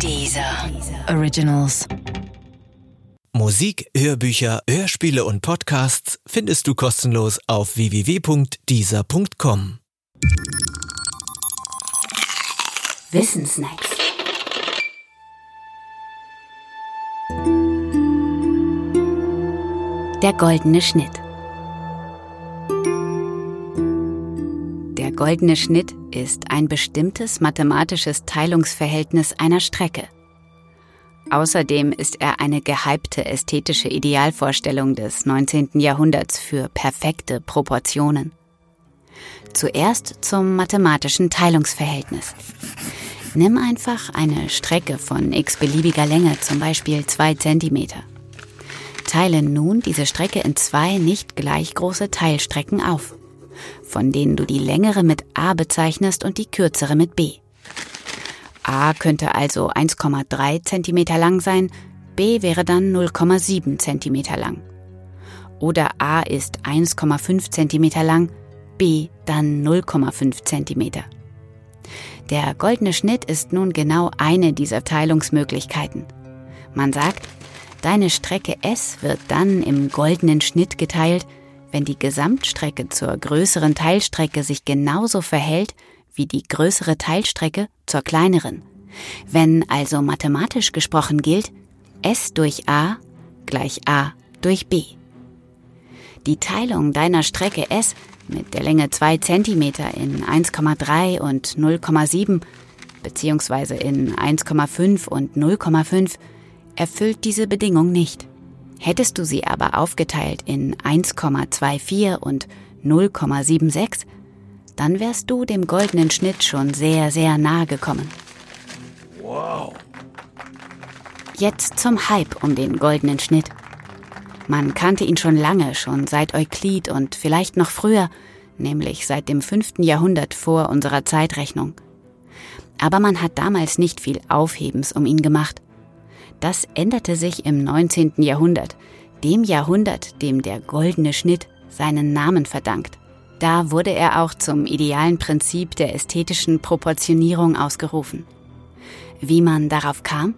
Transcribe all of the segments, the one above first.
Dieser Originals. Musik, Hörbücher, Hörspiele und Podcasts findest du kostenlos auf www.dieser.com. Wissensnacks. Der goldene Schnitt. Goldene Schnitt ist ein bestimmtes mathematisches Teilungsverhältnis einer Strecke. Außerdem ist er eine gehypte ästhetische Idealvorstellung des 19. Jahrhunderts für perfekte Proportionen. Zuerst zum mathematischen Teilungsverhältnis. Nimm einfach eine Strecke von x-beliebiger Länge, zum Beispiel 2 cm. Teile nun diese Strecke in zwei nicht gleich große Teilstrecken auf, von denen du die längere mit a bezeichnest und die kürzere mit b. A könnte also 1,3 cm lang sein, B wäre dann 0,7 cm lang. Oder A ist 1,5 cm lang, B dann 0,5 cm. Der goldene Schnitt ist nun genau eine dieser Teilungsmöglichkeiten. Man sagt, deine Strecke S wird dann im goldenen Schnitt geteilt, wenn die Gesamtstrecke zur größeren Teilstrecke sich genauso verhält wie die größere Teilstrecke zur kleineren. Wenn also mathematisch gesprochen gilt, S durch A gleich A durch B. Die Teilung deiner Strecke S mit der Länge 2 cm in 1,3 und 0,7 beziehungsweise in 1,5 und 0,5 erfüllt diese Bedingung nicht. Hättest du sie aber aufgeteilt in 1,24 und 0,76, dann wärst du dem goldenen Schnitt schon sehr, sehr nahe gekommen. Wow. Jetzt zum Hype um den goldenen Schnitt. Man kannte ihn schon lange, schon seit Euklid und vielleicht noch früher, nämlich seit dem 5. Jahrhundert vor unserer Zeitrechnung. Aber man hat damals nicht viel Aufhebens um ihn gemacht. Das änderte sich im 19. Jahrhundert, dem Jahrhundert, dem der goldene Schnitt seinen Namen verdankt. Da wurde er auch zum idealen Prinzip der ästhetischen Proportionierung ausgerufen. Wie man darauf kam?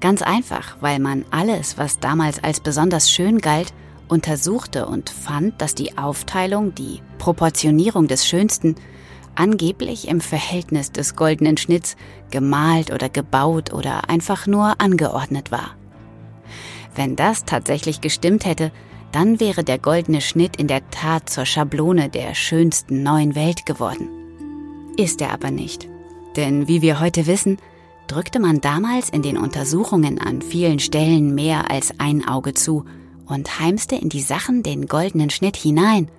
Ganz einfach, weil man alles, was damals als besonders schön galt, untersuchte und fand, dass die Aufteilung, die Proportionierung des Schönsten angeblich im Verhältnis des goldenen Schnitts gemalt oder gebaut oder einfach nur angeordnet war. Wenn das tatsächlich gestimmt hätte, dann wäre der goldene Schnitt in der Tat zur Schablone der schönsten neuen Welt geworden. Ist er aber nicht. Denn wie wir heute wissen, drückte man damals in den Untersuchungen an vielen Stellen mehr als ein Auge zu und heimste in die Sachen den goldenen Schnitt hinein,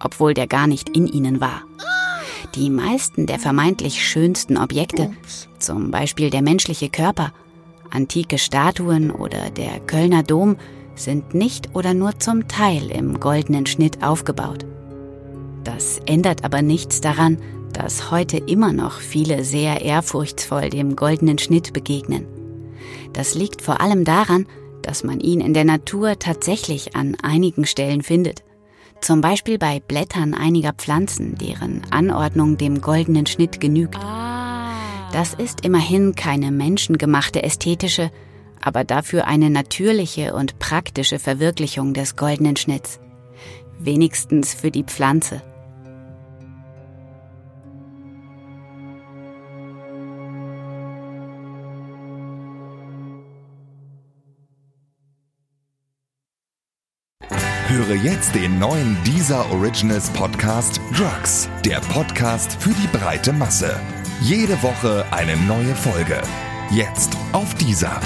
obwohl der gar nicht in ihnen war. Die meisten der vermeintlich schönsten Objekte, zum Beispiel der menschliche Körper, antike Statuen oder der Kölner Dom, sind nicht oder nur zum Teil im goldenen Schnitt aufgebaut. Das ändert aber nichts daran, dass heute immer noch viele sehr ehrfurchtsvoll dem goldenen Schnitt begegnen. Das liegt vor allem daran, dass man ihn in der Natur tatsächlich an einigen Stellen findet. Zum Beispiel bei Blättern einiger Pflanzen, deren Anordnung dem goldenen Schnitt genügt. Ah. Das ist immerhin keine menschengemachte ästhetische, aber dafür eine natürliche und praktische Verwirklichung des goldenen Schnitts. Wenigstens für die Pflanze. Höre jetzt den neuen Deezer Originals Podcast Drugs, der Podcast für die breite Masse. Jede Woche eine neue Folge. Jetzt auf Deezer.